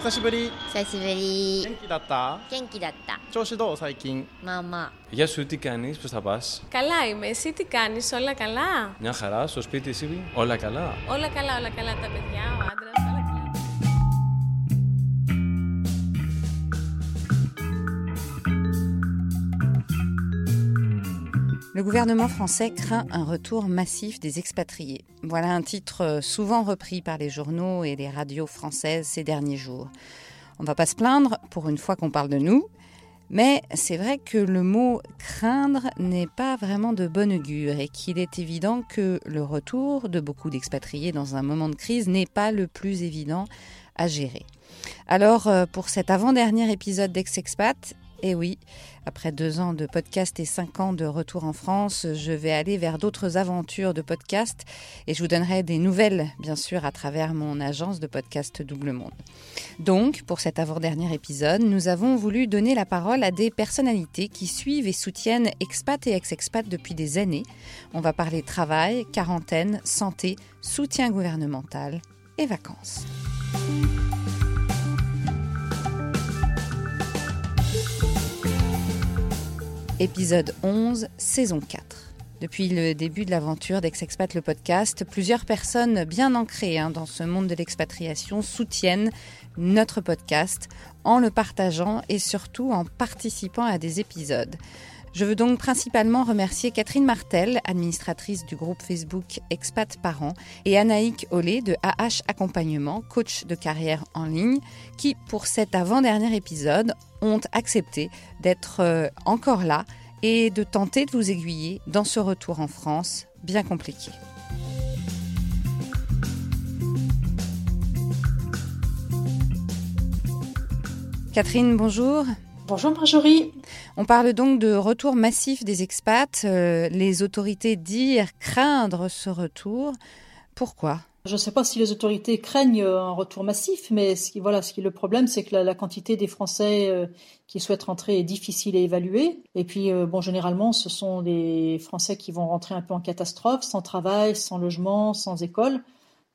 久しぶり久しぶり元気だった元気だった調子どう最近まあまあ Γεια σου, τι κάνεις, πώς θα πας Καλά είμαι, εσύ τι κάνεις, όλα καλά Μια χαρά, στο σπίτι εσύ, όλα καλά Όλα καλά, όλα καλά τα παιδιά, ο Le gouvernement français craint un retour massif des expatriés. Voilà un titre souvent repris par les journaux et les radios françaises ces derniers jours. On ne va pas se plaindre pour une fois qu'on parle de nous, mais c'est vrai que le mot craindre n'est pas vraiment de bonne augure et qu'il est évident que le retour de beaucoup d'expatriés dans un moment de crise n'est pas le plus évident à gérer. Alors, euh, pour cet avant-dernier épisode d'Ex-Expat, et oui, après deux ans de podcast et cinq ans de retour en France, je vais aller vers d'autres aventures de podcast et je vous donnerai des nouvelles, bien sûr, à travers mon agence de podcast Double Monde. Donc, pour cet avant-dernier épisode, nous avons voulu donner la parole à des personnalités qui suivent et soutiennent expat et ex-expat depuis des années. On va parler travail, quarantaine, santé, soutien gouvernemental et vacances. Épisode 11, saison 4. Depuis le début de l'aventure d'Ex-Expat le podcast, plusieurs personnes bien ancrées hein, dans ce monde de l'expatriation soutiennent notre podcast en le partageant et surtout en participant à des épisodes. Je veux donc principalement remercier Catherine Martel, administratrice du groupe Facebook Expat Parents, et Anaïk Olé de AH Accompagnement, coach de carrière en ligne, qui, pour cet avant-dernier épisode, ont accepté d'être euh, encore là et de tenter de vous aiguiller dans ce retour en France bien compliqué. Catherine, bonjour. Bonjour Marjorie. On parle donc de retour massif des expats. Euh, les autorités disent craindre ce retour. Pourquoi? Je ne sais pas si les autorités craignent un retour massif, mais ce qui, voilà, est le problème, c'est que la, quantité des Français euh, qui souhaitent rentrer est difficile à évaluer. Et puis, euh, bon, généralement, ce sont des Français qui vont rentrer un peu en catastrophe, sans travail, sans logement, sans école.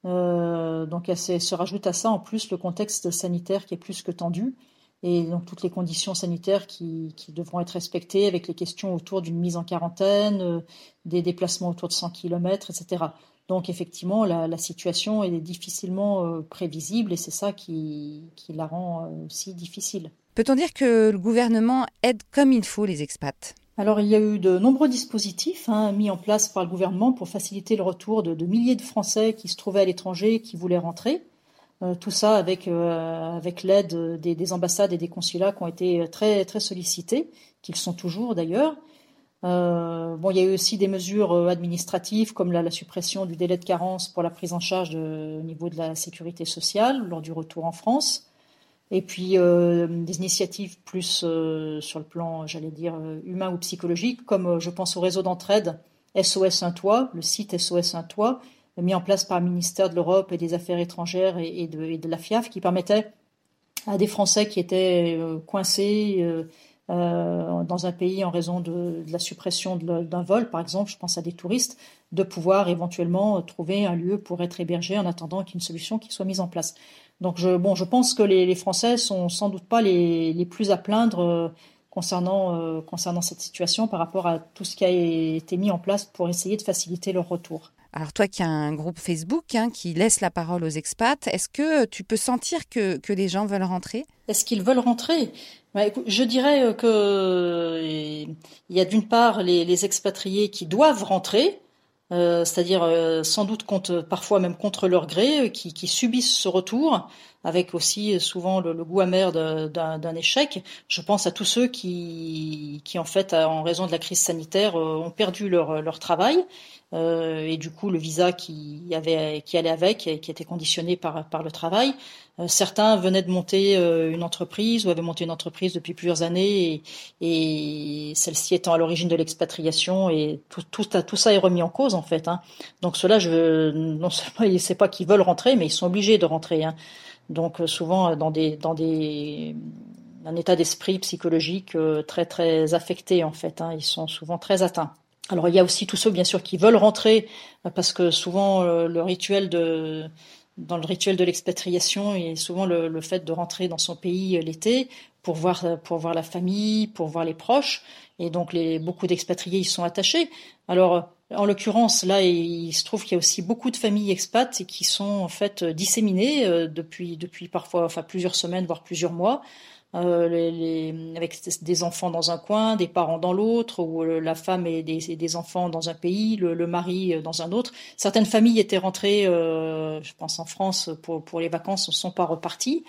Euh, donc, se rajoute à ça en plus le contexte sanitaire qui est plus que tendu et donc toutes les conditions sanitaires qui, qui, devront être respectées avec les questions autour d'une mise en quarantaine, euh, des déplacements autour de 100 km, etc. Donc effectivement, la, la situation est difficilement euh, prévisible et c'est ça qui, qui, la rend euh, aussi difficile. Peut-on dire que le gouvernement aide comme il faut les expats? Alors il y a eu de nombreux dispositifs hein, mis en place par le gouvernement pour faciliter le retour de, de milliers de Français qui se trouvaient à l'étranger et qui voulaient rentrer. Euh, tout ça avec, euh, avec l'aide des, des, ambassades et des consulats qui ont été très, très sollicités, qu'ils sont toujours d'ailleurs. Euh, bon, il y a eu aussi des mesures euh, administratives comme la, suppression du délai de carence pour la prise en charge au niveau de la sécurité sociale lors du retour en France. Et puis euh, des initiatives plus sur le plan, j'allais dire, humain ou psychologique, comme je pense au réseau d'entraide SOS Un Toit, le site SOS Un Toit, mis en place par le ministère de l'Europe et des Affaires étrangères et, de, et, de, la FIAF, qui permettait à des Français qui étaient coincés euh, euh, dans un pays en raison de, la suppression d'un vol, par exemple, je pense à des touristes, de pouvoir éventuellement trouver un lieu pour être hébergés en attendant qu'une solution qui soit mise en place. Donc, je, bon, je pense que les, les Français sont sans doute pas les, plus à plaindre euh, concernant, euh, concernant cette situation par rapport à tout ce qui a été mis en place pour essayer de faciliter leur retour. Alors toi qui as un groupe Facebook hein, qui laisse la parole aux expats, est-ce que tu peux sentir que, les gens veulent rentrer? Est-ce qu'ils veulent rentrer? Bah, Je dirais que il y a d'une part les, expatriés qui doivent rentrer, euh, c'est-à-dire euh, sans doute contre, parfois même contre leur gré, qui subissent ce retour, avec aussi souvent le, goût amer d'un échec. Je pense à tous ceux qui, en fait, en raison de la crise sanitaire, euh, ont perdu leur, travail euh, et du coup le visa qui allait avec et qui était conditionné par le travail. Euh, certains venaient de monter euh, une entreprise ou avaient monté une entreprise depuis plusieurs années et, celle-ci étant à l'origine de l'expatriation et tout, ça est remis en cause en fait. Hein. Donc cela, je non seulement c'est pas qu'ils veulent rentrer, mais ils sont obligés de rentrer. Hein. Donc euh, souvent dans des dans des un état d'esprit psychologique très très affecté en fait. Hein. Ils sont souvent très atteints. Alors il y a aussi tous ceux bien sûr qui veulent rentrer parce que souvent le rituel de dans le rituel de l'expatriation et souvent le, le, fait de rentrer dans son pays l'été pour voir pour voir la famille, pour voir les proches. Et donc les beaucoup d'expatriés y sont attachés. Alors en l'occurrence, là, il se trouve qu'il y a aussi beaucoup de familles expats qui sont en fait disséminées euh, depuis depuis parfois enfin plusieurs semaines voire plusieurs mois. Euh, avec des enfants dans un coin, des parents dans l'autre, ou la femme et des, des, enfants dans un pays, le, mari dans un autre. Certaines familles étaient rentrées, euh, je pense en France, pour, pour les vacances, ne sont pas reparties.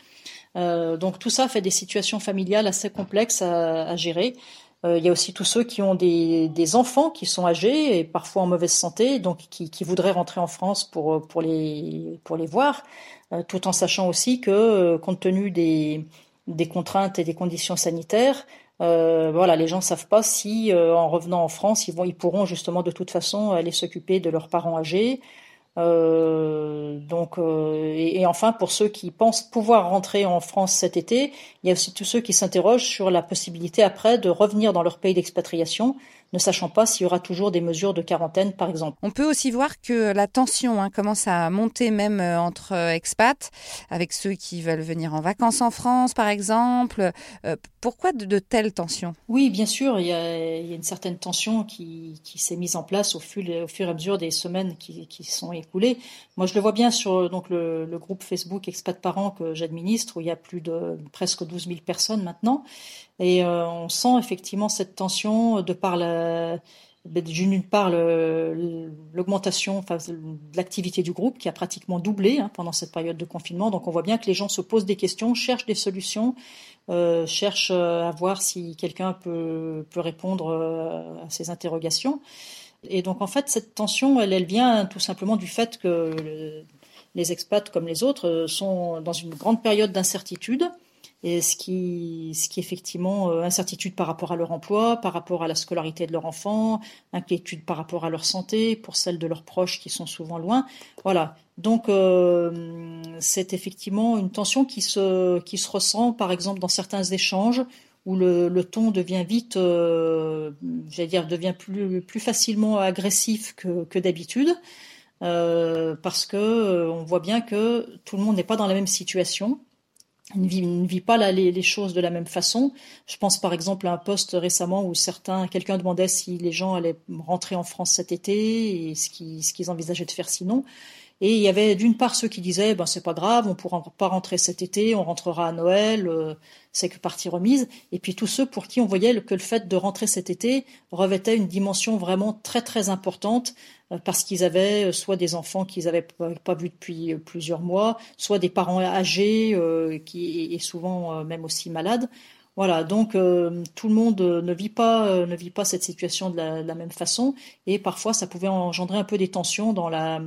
Euh, donc tout ça fait des situations familiales assez complexes à gérer. Euh, il y a aussi tous ceux qui ont des, enfants qui sont âgés et parfois en mauvaise santé, donc qui, voudraient rentrer en France pour, les, voir, euh, tout en sachant aussi que, compte tenu des, contraintes et des conditions sanitaires. Euh, voilà, les gens savent pas si euh, en revenant en France, ils pourront justement de toute façon aller s'occuper de leurs parents âgés. Euh, donc, euh, et, et, enfin, pour ceux qui pensent pouvoir rentrer en France cet été, il y a aussi tous ceux qui s'interrogent sur la possibilité après de revenir dans leur pays d'expatriation ne sachant pas s'il y aura toujours des mesures de quarantaine, par exemple. On peut aussi voir que la tension hein, commence à monter même euh, entre euh, expats, avec ceux qui veulent venir en vacances en France, par exemple. Euh, pourquoi de, de, telles tensions? Oui, bien sûr, il y, a, il y, a, une certaine tension qui, qui s'est mise en place au fur, au fur, et à mesure des semaines qui, qui, sont écoulées. Moi, je le vois bien sur donc, le, le groupe Facebook Expat Parents que j'administre, où il y a plus de presque 12 000 personnes maintenant. Et euh, on sent effectivement cette tension de par la, d'une part l'augmentation enfin, de l'activité du groupe qui a pratiquement doublé hein, pendant cette période de confinement. Donc on voit bien que les gens se posent des questions, cherchent des solutions, euh, cherchent euh, à voir si quelqu'un peut, peut répondre euh, à ces interrogations. Et donc en fait cette tension, elle, elle vient tout simplement du fait que les expats comme les autres sont dans une grande période d'incertitude et ce qui, ce qui effectivement euh, incertitude par rapport à leur emploi, par rapport à la scolarité de leur enfant, inquiétude par rapport à leur santé, pour celle de leurs proches qui sont souvent loin. Voilà. Donc euh, c'est effectivement une tension qui se, qui se ressent, par exemple, dans certains échanges où le, ton devient vite, euh, j'allais dire, devient plus, plus facilement agressif que, que d'habitude. Parce que on voit bien que tout le monde n'est pas dans la même situation ne vit, ne vit pas les, les, choses de la même façon. Je pense par exemple à un poste récemment où certains, quelqu'un demandait si les gens allaient rentrer en France cet été et ce qu'ils, envisageaient de faire sinon. Et il y avait d'une part ceux qui disaient ben c'est pas grave, on pourra pas rentrer cet été, on rentrera à Noël, euh, c'est que partie remise. Et puis tous ceux pour qui on voyait que le fait de rentrer cet été revêtait une dimension vraiment très très importante parce qu'ils avaient euh, soit des enfants qu'ils n'avaient pas, vus depuis plusieurs mois, soit des parents âgés euh, qui et souvent même aussi malades. Voilà, donc euh, tout le monde ne vit pas euh, ne vit pas cette situation de la, de la, même façon et parfois ça pouvait engendrer un peu des tensions dans la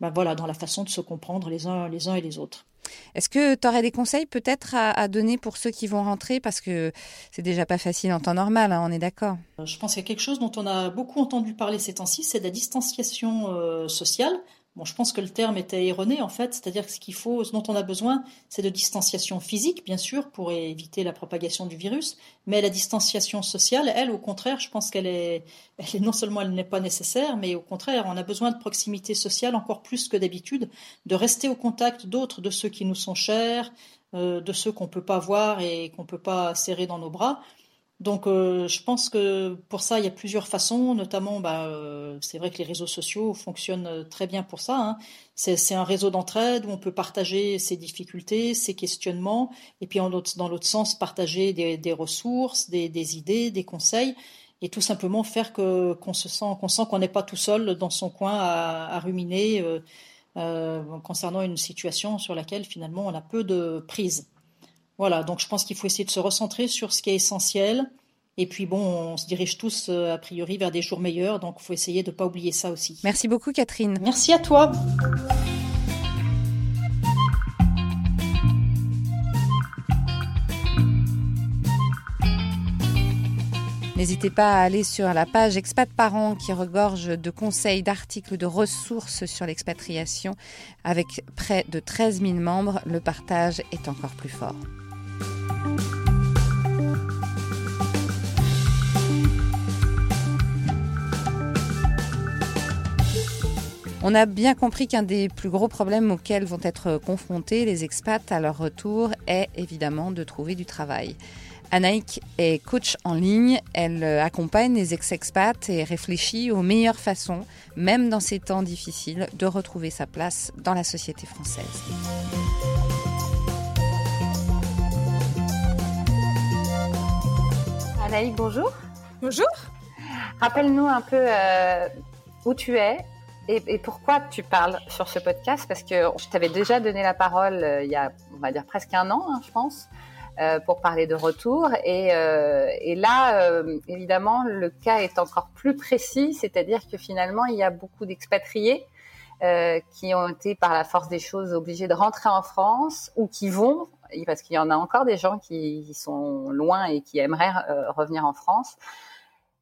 ben voilà dans la façon de se comprendre les uns les uns et les autres. Est-ce que tu aurais des conseils peut-être à, à, donner pour ceux qui vont rentrer? Parce que c'est déjà pas facile en temps normal, hein, on est d'accord. Je pense qu'il y a quelque chose dont on a beaucoup entendu parler ces temps-ci, c'est la distanciation euh, sociale. Bon, je pense que le terme était erroné en fait, c'est-à-dire que ce qu'il faut, ce dont on a besoin, c'est de distanciation physique, bien sûr, pour éviter la propagation du virus, mais la distanciation sociale, elle, au contraire, je pense qu'elle est, elle non seulement elle n'est pas nécessaire, mais au contraire, on a besoin de proximité sociale encore plus que d'habitude, de rester au contact d'autres, de ceux qui nous sont chers, euh, de ceux qu'on peut pas voir et qu'on peut pas serrer dans nos bras. Donc, euh, je pense que pour ça, il y a plusieurs façons. Notamment, bah, euh, c'est vrai que les réseaux sociaux fonctionnent euh, très bien pour ça. Hein. C'est un réseau d'entraide où on peut partager ses difficultés, ses questionnements, et puis dans l'autre sens, partager des, ressources, des, idées, des conseils, et tout simplement faire que qu'on se sent qu'on n'est pas tout seul dans son coin à, ruminer concernant une situation sur laquelle finalement on a peu de prise. Voilà, donc je pense qu'il faut essayer de se recentrer sur ce qui est essentiel. Et puis bon, on se dirige tous euh, a priori vers des jours meilleurs, donc il faut essayer de ne pas oublier ça aussi. Merci beaucoup Catherine. Merci à toi. N'hésitez pas à aller sur la page Expat Parents qui regorge de conseils, d'articles, de ressources sur l'expatriation. Avec près de 13 000 membres, le partage est encore plus fort. On a bien compris qu'un des plus gros problèmes auxquels vont être confrontés les expats à leur retour est évidemment de trouver du travail. Anaïk est coach en ligne, elle accompagne les ex-expats et réfléchit aux meilleures façons, même dans ces temps difficiles, de retrouver sa place dans la société française. Anaïk, bonjour. Bonjour. Rappelle-nous un peu euh, où tu es et, pourquoi tu parles sur ce podcast? Parce que je t'avais déjà donné la parole euh, il y a, on va dire, presque un an, hein, je pense, euh, pour parler de retour. Et, euh, là, évidemment, le cas est encore plus précis, c'est-à-dire que finalement, il y a beaucoup d'expatriés qui ont été, par la force des choses, obligés de rentrer en France ou qui vont, parce qu'il y en a encore des gens qui sont loin et qui aimeraient revenir en France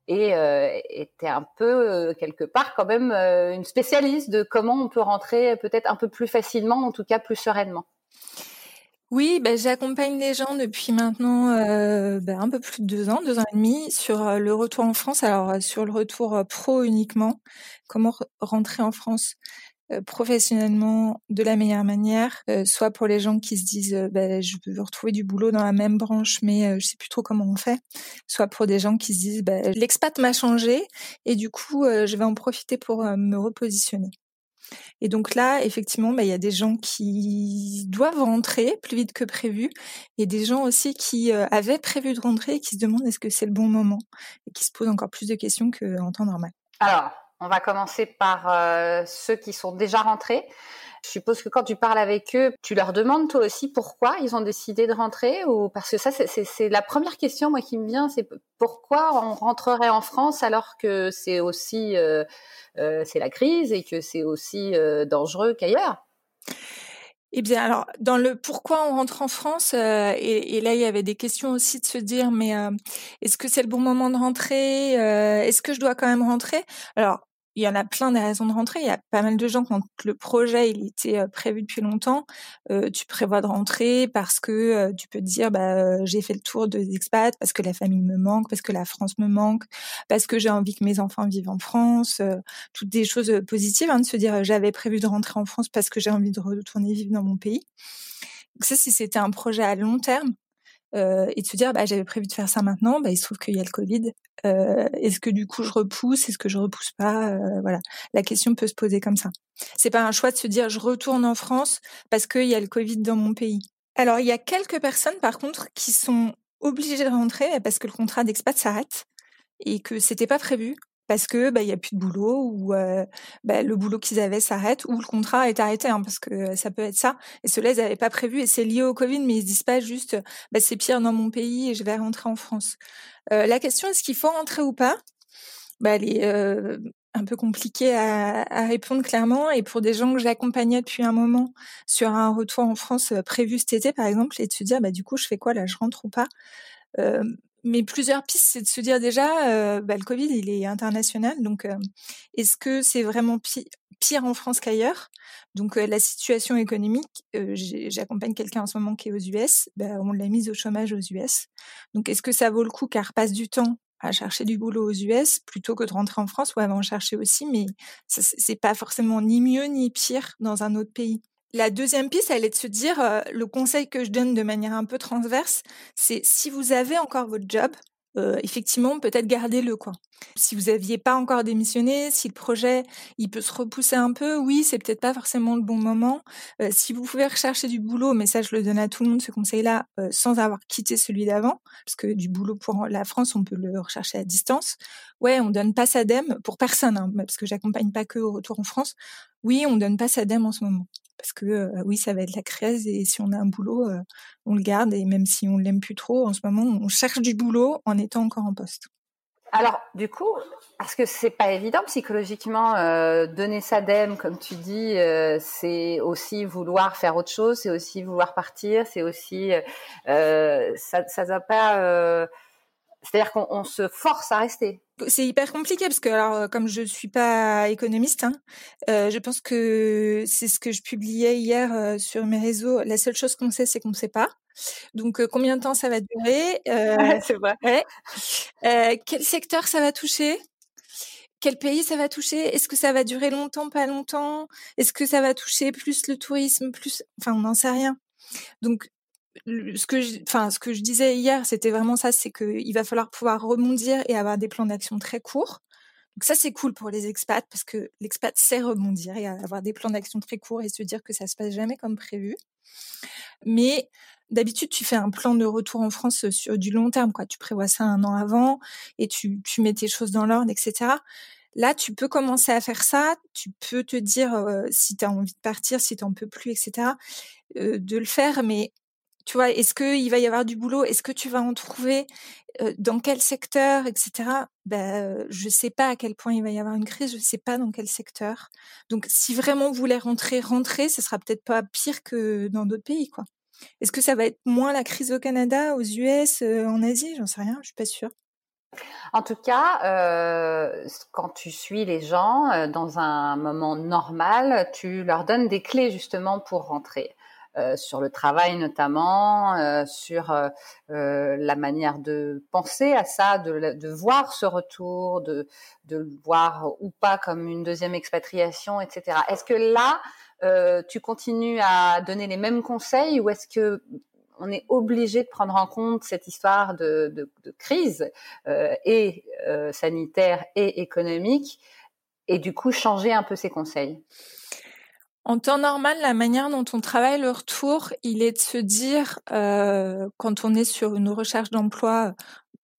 et euh, était un peu euh, quelque part quand même euh, une spécialiste de comment on peut rentrer peut-être un peu plus facilement, en tout cas plus sereinement. Oui, ben, j'accompagne les gens depuis maintenant euh, ben, un peu plus de deux ans, deux ans et demi, sur le retour en France. Alors sur le retour pro uniquement, comment rentrer en France? euh, professionnellement de la meilleure manière, euh, soit pour les gens qui se disent euh, bah, je veux retrouver du boulot dans la même branche mais je sais plus trop comment on fait, soit pour des gens qui se disent bah, l'expat m'a changé et du coup je vais en profiter pour me repositionner. Et donc là, effectivement, bah, il y a des gens qui doivent rentrer plus vite que prévu, et des gens aussi qui avaient prévu de rentrer et qui se demandent est-ce que c'est le bon moment, et qui se posent encore plus de questions qu'en temps normal. Alors, on va commencer par euh, ceux qui sont déjà rentrés. Je suppose que quand tu parles avec eux, tu leur demandes toi aussi pourquoi ils ont décidé de rentrer ou parce que ça c'est la première question moi qui me vient, c'est pourquoi on rentrerait en France alors que c'est aussi euh, euh, c'est la crise et que c'est aussi dangereux qu'ailleurs? Eh bien, alors, dans le pourquoi on rentre en France, et, là, il y avait des questions aussi de se dire, mais est-ce que c'est le bon moment de rentrer? Est-ce que je dois quand même rentrer? Alors, il y en a plein des raisons de rentrer. Il y a pas mal de gens quand le projet il était prévu depuis longtemps, euh, tu prévois de rentrer parce que euh, tu peux te dire bah j'ai fait le tour des expats parce que la famille me manque, parce que la France me manque, parce que j'ai envie que mes enfants vivent en France, toutes des choses positives hein, de se dire j'avais prévu de rentrer en France parce que j'ai envie de retourner vivre dans mon pays. Donc ça si c'était un projet à long terme, euh, et de se dire bah, j'avais prévu de faire ça maintenant, bah, il se trouve qu'il y a le Covid. Euh, est-ce que du coup je repousse? Est-ce que je repousse pas? Euh, Voilà, la question peut se poser comme ça. C'est pas un choix de se dire je retourne en France parce qu'il y a le Covid dans mon pays. Alors il y a quelques personnes par contre qui sont obligées de rentrer parce que le contrat d'expat s'arrête et que c'était pas prévu parce que bah il y a plus de boulot ou bah, le boulot qu'ils avaient s'arrête ou le contrat est arrêté hein, parce que ça peut être ça. Et cela ils n'avaient pas prévu et c'est lié au Covid mais ils se disent pas juste bah c'est pire dans mon pays et je vais rentrer en France. Euh, la question est-ce qu'il faut rentrer ou pas? Bah elle est euh, un peu compliquée à, à, répondre clairement et pour des gens que j'accompagnais depuis un moment sur un retour en France prévu cet été par exemple et de se dire bah du coup je fais quoi là? Je rentre ou pas? Mais plusieurs pistes, c'est de se dire déjà, euh, bah, le Covid, il est international, donc euh, est-ce que c'est vraiment pire en France qu'ailleurs? Donc euh, la situation économique, j'accompagne quelqu'un en ce moment qui est aux US, bah, on l'a mise au chômage aux US. Donc est-ce que ça vaut le coup qu'elle repasse du temps à chercher du boulot aux US plutôt que de rentrer en France ou elle va en chercher aussi, mais c'est pas forcément ni mieux ni pire dans un autre pays. La deuxième piste, elle est de se dire, euh, le conseil que je donne de manière un peu transverse, c'est si vous avez encore votre job, euh, effectivement, peut-être gardez-le quoi. Si vous n'aviez pas encore démissionné, si le projet il peut se repousser un peu, oui, c'est peut-être pas forcément le bon moment. Euh, si vous pouvez rechercher du boulot, mais ça je le donne à tout le monde ce conseil-là, sans avoir quitté celui d'avant, parce que du boulot pour la France, on peut le rechercher à distance. Ouais, on donne pas SADEM pour personne, hein, parce que j'accompagne pas que au retour en France. Oui, on donne pas SADEM en ce moment parce que oui, ça va être la crise et si on a un boulot, on le garde et même si on l'aime plus trop, en ce moment, on cherche du boulot en étant encore en poste. Alors, du coup, parce que c'est pas évident psychologiquement, donner sa dème, comme tu dis, c'est aussi vouloir faire autre chose, c'est aussi vouloir partir, c'est aussi, ça, ça va pas c'est-à-dire qu'on se force à rester. C'est hyper compliqué parce que alors euh, comme je suis pas économiste, hein, euh, je pense que c'est ce que je publiais hier euh, sur mes réseaux. La seule chose qu'on sait, c'est qu'on ne sait pas. Donc combien de temps ça va durer C'est vrai. quel secteur ça va toucher? Quel pays ça va toucher? Est-ce que ça va durer longtemps, pas longtemps? Est-ce que ça va toucher plus le tourisme, plus Enfin, on n'en sait rien. Donc, ce que je, enfin, ce que je disais hier, c'était vraiment ça, c'est qu'il va falloir pouvoir rebondir et avoir des plans d'action très courts. Donc ça, c'est cool pour les expats parce que l'expat sait rebondir et avoir des plans d'action très courts et se dire que ça se passe jamais comme prévu. Mais d'habitude, tu fais un plan de retour en France sur du long terme, quoi. Tu prévois ça un an avant et tu, tu mets tes choses dans l'ordre, etc. Là, tu peux commencer à faire ça. Tu peux te dire si tu as envie de partir, si tu n'en peux plus, etc. de le faire, mais tu vois, est-ce qu'il va y avoir du boulot? Est-ce que tu vas en trouver Dans quel secteur, etc. Ben, je sais pas à quel point il va y avoir une crise. Je sais pas dans quel secteur. Donc, si vraiment vous voulez rentrer, rentrer, ce sera peut-être pas pire que dans d'autres pays, quoi. Est-ce que ça va être moins la crise au Canada, aux US, en Asie? J'en sais rien. Je suis pas sûre. En tout cas, quand tu suis les gens dans un moment normal, tu leur donnes des clés justement pour rentrer. Euh, sur le travail notamment, sur la manière de penser à ça, de, voir ce retour, de, le voir ou pas comme une deuxième expatriation, etc. Est-ce que là, tu continues à donner les mêmes conseils ou est-ce que on est obligé de prendre en compte cette histoire de, crise euh, et euh, sanitaire et économique et du coup changer un peu ses conseils? En temps normal, la manière dont on travaille le retour, il est de se dire, euh, quand on est sur une recherche d'emploi,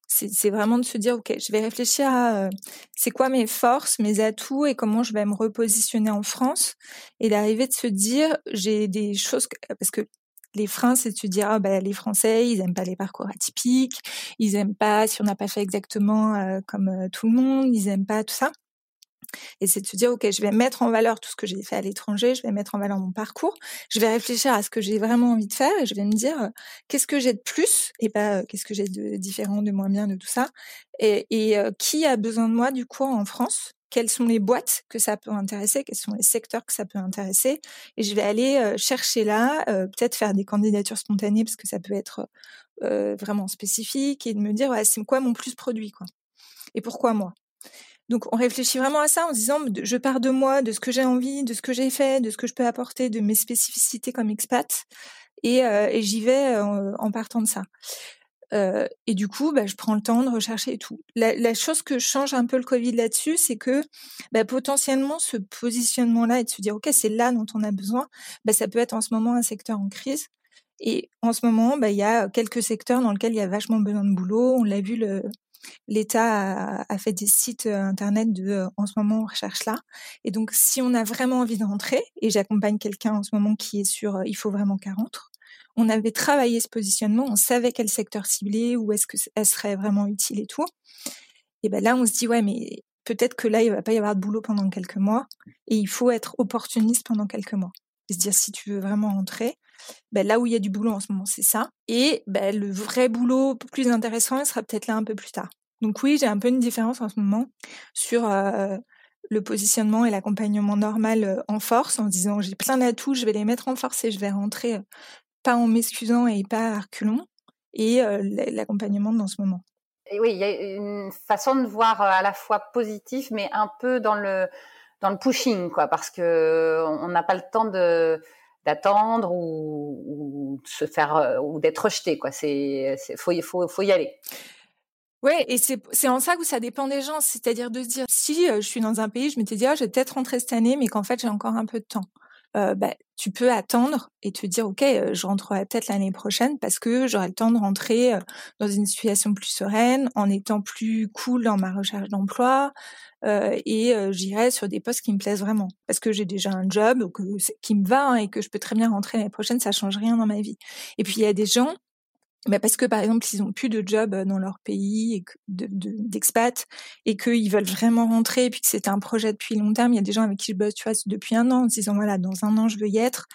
c'est vraiment de se dire, OK, je vais réfléchir à c'est quoi mes forces, mes atouts et comment je vais me repositionner en France. Et d'arriver de se dire, j'ai des choses, parce que les freins, c'est de se dire, ah, bah, les Français, ils aiment pas les parcours atypiques, ils aiment pas si on n'a pas fait exactement euh, comme euh, tout le monde, ils aiment pas tout ça. Et c'est de se dire, OK, je vais mettre en valeur tout ce que j'ai fait à l'étranger, je vais mettre en valeur mon parcours, je vais réfléchir à ce que j'ai vraiment envie de faire et je vais me dire, euh, qu'est-ce que j'ai de plus et pas qu'est-ce que j'ai de différent, de moins bien, de tout ça. Et, et qui a besoin de moi, du coup, en France? Quelles sont les boîtes que ça peut intéresser, quels sont les secteurs que ça peut intéresser? Et je vais aller chercher là, peut-être faire des candidatures spontanées parce que ça peut être vraiment spécifique et de me dire ouais, c'est quoi mon plus produit quoi? Et pourquoi moi? Donc on réfléchit vraiment à ça en se disant je pars de moi, de ce que j'ai envie, de ce que j'ai fait, de ce que je peux apporter, de mes spécificités comme expat, et, et j'y vais en, partant de ça. Euh, et du coup, bah, je prends le temps de rechercher et tout. La, la chose que change un peu le Covid là-dessus, c'est que bah, potentiellement ce positionnement-là et de se dire ok, c'est là dont on a besoin, bah, ça peut être en ce moment un secteur en crise. Et en ce moment, bah, il y a quelques secteurs dans lesquels il y a vachement besoin de boulot. On l'a vu, le, l'État a, fait des sites euh, internet de euh, en ce moment on recherche là. Et donc si on a vraiment envie de rentrer, et j'accompagne quelqu'un en ce moment qui est sur il faut vraiment qu'elle rentre, on avait travaillé ce positionnement, on savait quel secteur cibler, où est-ce que elle serait vraiment utile et tout. Et ben là, on se dit ouais, mais peut-être que là, il va pas y avoir de boulot pendant quelques mois, et il faut être opportuniste pendant quelques mois. Et se dire si tu veux vraiment rentrer, ben là où il y a du boulot en ce moment, c'est ça. Et ben, le vrai boulot plus intéressant, il sera peut-être là un peu plus tard. Donc oui, j'ai un peu une différence en ce moment sur le positionnement et l'accompagnement normal en force, en disant j'ai plein d'atouts, je vais les mettre en force et je vais rentrer pas en m'excusant et pas à reculons, et l'accompagnement dans ce moment. Oui, il y a une façon de voir à la fois positif, mais un peu dans le dans le pushing, quoi, parce que on n'a pas le temps de d'attendre ou, se faire ou d'être rejeté, quoi. C'est faut faut faut y aller. Ouais, et c'est c'est en ça que ça dépend des gens, c'est-à-dire de se dire si je suis dans un pays, je m'étais dit ah, je vais peut-être rentrer cette année, mais qu'en fait j'ai encore un peu de temps. Euh, bah, tu peux attendre et te dire ok euh, je rentrerai peut-être l'année prochaine parce que j'aurai le temps de rentrer euh, dans une situation plus sereine en étant plus cool dans ma recherche d'emploi et j'irai sur des postes qui me plaisent vraiment. Parce que j'ai déjà un job qui me va hein, et que je peux très bien rentrer l'année prochaine ça change rien dans ma vie. Et puis il y a des gens bah parce que par exemple ils ont plus de job dans leur pays d'expat de, et qu'ils veulent vraiment rentrer et puis que c'est un projet depuis long terme. Il y a des gens avec qui je bosse tu vois, depuis un an en se disant voilà dans un an je veux y être.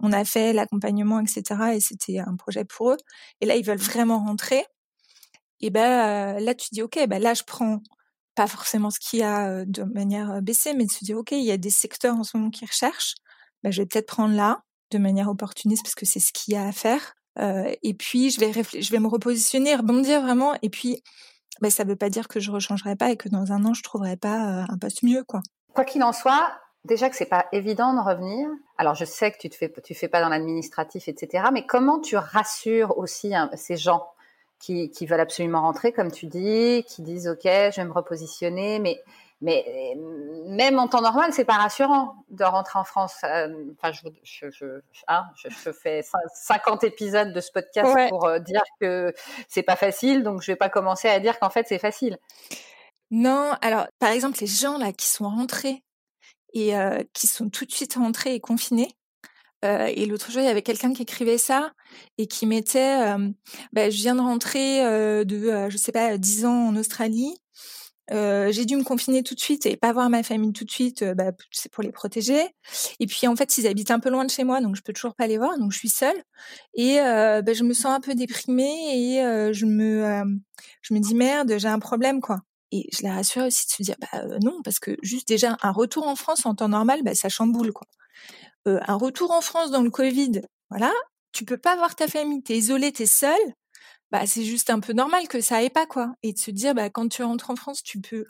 On a fait l'accompagnement etc et c'était un projet pour eux. Et là ils veulent vraiment rentrer. Et ben là tu dis ok ben là je prends pas forcément ce qu'il y a de manière baissée mais de se dire ok il y a des secteurs en ce moment qui recherchent. Ben, je vais peut-être prendre là de manière opportuniste parce que c'est ce qu'il y a à faire. Euh, et puis je vais je vais me repositionner, rebondir vraiment. Et puis ben, ça veut pas dire que je rechangerai pas et que dans un an je trouverai pas un poste mieux, quoi. Quoi qu'il en soit, déjà que c'est pas évident de revenir. Alors je sais que tu te fais, tu fais pas dans l'administratif, etc. Mais comment tu rassures aussi hein, ces gens qui, qui veulent absolument rentrer, comme tu dis, qui disent ok, je vais me repositionner, mais mais même en temps normal, c'est pas rassurant de rentrer en France. Euh, enfin, je, je, je, hein, je, fais 50 épisodes de ce podcast pour euh, dire que c'est pas facile, donc je vais pas commencer à dire qu'en fait c'est facile. Non, alors par exemple les gens là qui sont rentrés et euh, qui sont tout de suite rentrés et confinés. Euh, et l'autre jour, il y avait quelqu'un qui écrivait ça et qui mettait euh, bah, Je viens de rentrer de, je sais pas, 10 ans en Australie. J'ai dû me confiner tout de suite et pas voir ma famille tout de suite, bah, c'est pour les protéger. Et puis en fait, ils habitent un peu loin de chez moi, donc je peux toujours pas les voir, donc je suis seule. Et bah, je me sens un peu déprimée et je me, je me dis merde, j'ai un problème quoi. Et je la rassure aussi de se dire, bah non, parce que juste déjà un retour en France en temps normal, bah, ça chamboule quoi. Euh, un retour en France dans le Covid, voilà, tu peux pas voir ta famille, t'es isolé, t'es seul, bah c'est juste un peu normal que ça aille pas quoi. Et de se dire, bah quand tu rentres en France, tu peux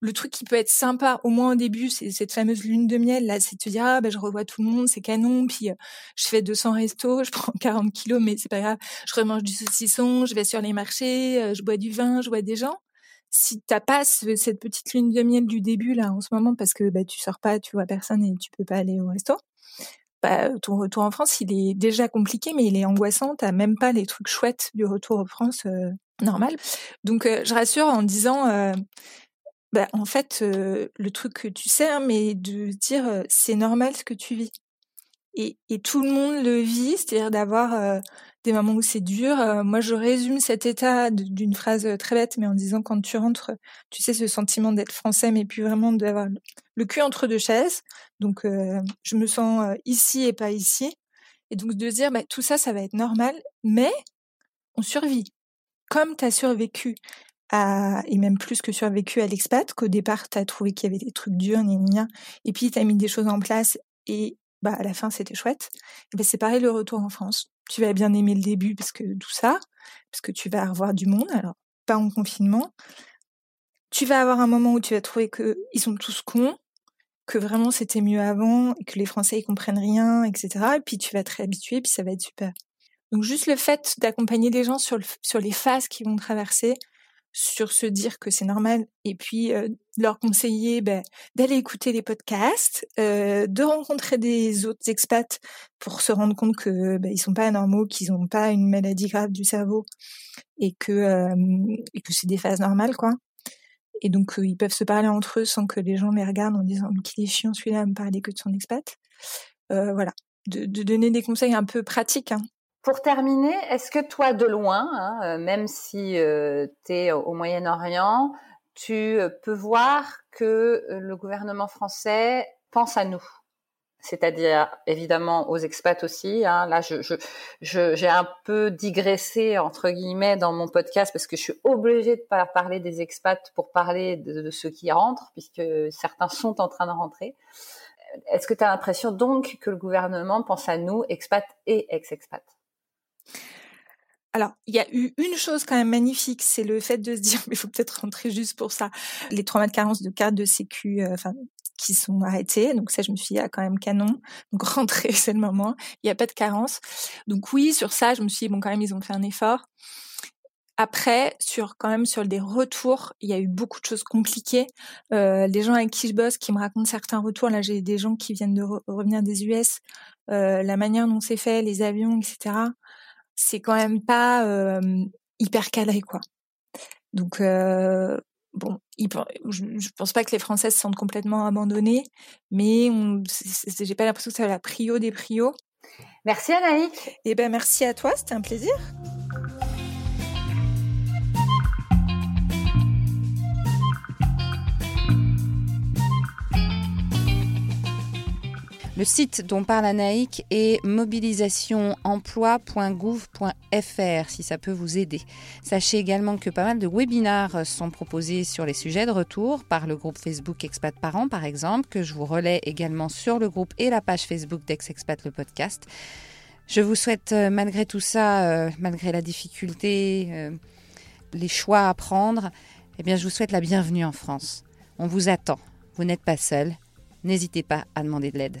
le truc qui peut être sympa, au moins au début, c'est cette fameuse lune de miel, là, c'est de te dire, ah, bah, je revois tout le monde, c'est canon, puis je fais 200 restos, je prends 40 kilos, mais c'est pas grave, je remange du saucisson, je vais sur les marchés, je bois du vin, je vois des gens si t'as pas cette petite lune de miel du début là en ce moment parce que bah, tu sors pas, tu vois personne et tu peux pas aller au resto, bah, ton retour en France il est déjà compliqué mais il est angoissant. T'as même pas les trucs chouettes du retour en France euh, normal. Donc euh, je rassure en disant euh, bah, en fait le truc que tu sais hein, mais de dire c'est normal ce que tu vis et, et tout le monde le vit, c'est-à-dire d'avoir des moments où c'est dur. Euh, moi, je résume cet état d'une phrase euh, très bête, mais en disant quand tu rentres, tu sais, ce sentiment d'être français, mais puis vraiment d'avoir le cul entre deux chaises. Donc, euh, je me sens ici et pas ici. Et donc, de dire, bah, tout ça, ça va être normal, mais on survit. Comme tu as survécu à, et même plus que survécu à l'expat, qu'au départ, tu as trouvé qu'il y avait des trucs durs, et puis tu as mis des choses en place, et bah, à la fin, c'était chouette. Et ben, c'est pareil le retour en France tu vas bien aimer le début parce que tout ça, parce que tu vas revoir du monde, alors pas en confinement. Tu vas avoir un moment où tu vas trouver que ils sont tous cons, que vraiment c'était mieux avant, et que les Français ils comprennent rien, etc. Et puis tu vas te réhabituer, puis ça va être super. Donc juste le fait d'accompagner les gens sur, sur les phases qu'ils vont traverser, sur se dire que c'est normal et puis euh, leur conseiller ben, d'aller écouter les podcasts, euh, de rencontrer des autres expats pour se rendre compte que ben, ils sont pas anormaux, qu'ils n'ont pas une maladie grave du cerveau et que euh, et que c'est des phases normales quoi. Et donc ils peuvent se parler entre eux sans que les gens les regardent en disant qu'il est chiant celui-là à me parler que de son expat. voilà, de, de, donner des conseils un peu pratiques hein, pour terminer, est-ce que toi, de loin, hein, euh, même si euh, tu es au Moyen-Orient, tu euh, peux voir que le gouvernement français pense à nous? C'est-à-dire évidemment aux expats aussi. Hein. Là, je, je, j'ai un peu digressé entre guillemets dans mon podcast parce que je suis obligée de parler des expats pour parler de, de, ceux qui rentrent, puisque certains sont en train de rentrer. Est-ce que tu as l'impression donc que le gouvernement pense à nous, expats et ex-expats? Alors, il y a eu une chose quand même magnifique, c'est le fait de se dire, mais il faut peut-être rentrer juste pour ça, les trois mois de carence de carte de sécu, euh, qui sont arrêtés. Donc ça, je me suis dit, ah, quand même canon. Donc rentrer, c'est le moment. Il n'y a pas de carence. Donc oui, sur ça, je me suis dit, bon, quand même, ils ont fait un effort. Après, sur quand même sur des retours, il y a eu beaucoup de choses compliquées. Euh, les gens avec qui je bosse, qui me racontent certains retours, là j'ai des gens qui viennent de revenir des US, euh, la manière dont c'est fait, les avions, etc c'est quand même pas euh, hyper cadré, quoi. Donc, euh, bon, je, je pense pas que les Françaises se sentent complètement abandonnées, mais j'ai pas l'impression que c'est la prio des prios. Merci Anaïk. Eh ben merci à toi, c'était un plaisir. Le site dont parle Anaïk est mobilisationemploi.gouv.fr si ça peut vous aider. Sachez également que pas mal de webinars sont proposés sur les sujets de retour par le groupe Facebook Expat Parents par exemple, que je vous relais également sur le groupe et la page Facebook d'Ex-Expat le podcast. Je vous souhaite euh, malgré tout ça, euh, malgré la difficulté, euh, les choix à prendre, eh bien, je vous souhaite la bienvenue en France. On vous attend. Vous n'êtes pas seul. N'hésitez pas à demander de l'aide.